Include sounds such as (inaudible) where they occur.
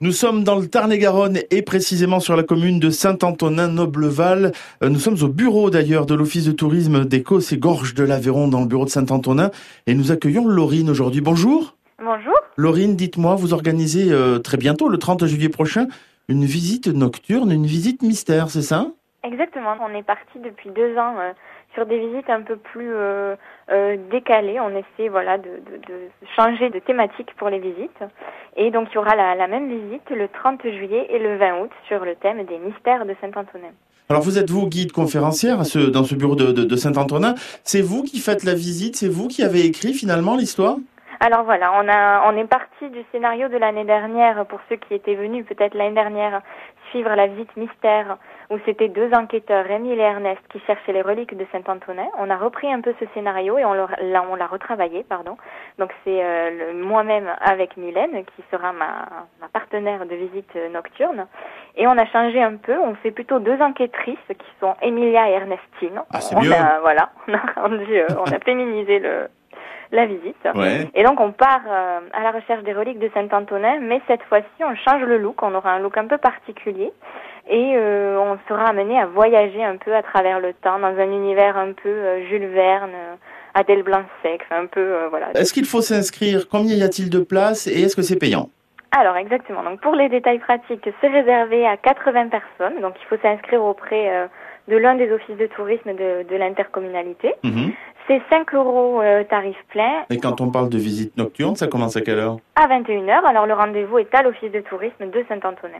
Nous sommes dans le Tarn-et-Garonne et précisément sur la commune de Saint-Antonin-Nobleval. Euh, Nous sommes au bureau d'ailleurs de l'Office de tourisme d'Écosse et Gorges de l'Aveyron dans le bureau de Saint-Antonin et nous accueillons Laurine aujourd'hui. Bonjour. Bonjour. Laurine, dites-moi, vous organisez euh, très bientôt, le 30 juillet prochain, une visite nocturne, une visite mystère, c'est ça? Exactement. On est parti depuis deux ans euh, sur des visites un peu plus euh, euh, décalées. On essaie voilà de, de, de changer de thématique pour les visites. Et donc il y aura la, la même visite le 30 juillet et le 20 août sur le thème des mystères de Saint-Antonin. Alors vous êtes vous guide conférencière ce- dans ce bureau de, de- de Saint-Antonin. C'est vous qui faites la visite, c'est vous qui avez écrit finalement l'histoire? Alors voilà, on a on est parti du scénario de l'année dernière pour ceux qui étaient venus peut-être l'année dernière suivre la visite mystère où c'était deux enquêteurs, Émile et Ernest, qui cherchaient les reliques de Saint-Antonin. On a repris un peu ce scénario et on l'a retravaillé, pardon. Donc c'est euh, moi-même avec Mylène qui sera ma, ma partenaire de visite nocturne et on a changé un peu. On fait plutôt deux enquêtrices qui sont Emilia et Ernestine. Ah, c'est mieux. A, voilà, (laughs) on a rendu, euh, on a féminisé le la visite. Ouais. Et donc on part euh, à la recherche des reliques de Saint-Antonin, mais cette fois-ci on change le look, on aura un look un peu particulier et euh, on sera amené à voyager un peu à travers le temps dans un univers un peu euh, Jules Verne, euh, Adèle Blanc-Sec, un peu euh, voilà. Est-ce qu'il faut s'inscrire? Combien y a-t-il de places et est-ce que c'est payant? Alors exactement. Donc pour les détails pratiques, c'est réservé à 80 personnes. Donc il faut s'inscrire auprès euh, de l'un des offices de tourisme de, de l'intercommunalité. Mhm. C'est 5 euros euh, tarif plein Et quand on parle de visite nocturne, ça commence à quelle heure? À 21h. Alors le rendez-vous est à l'office de tourisme de Saint-Antonin.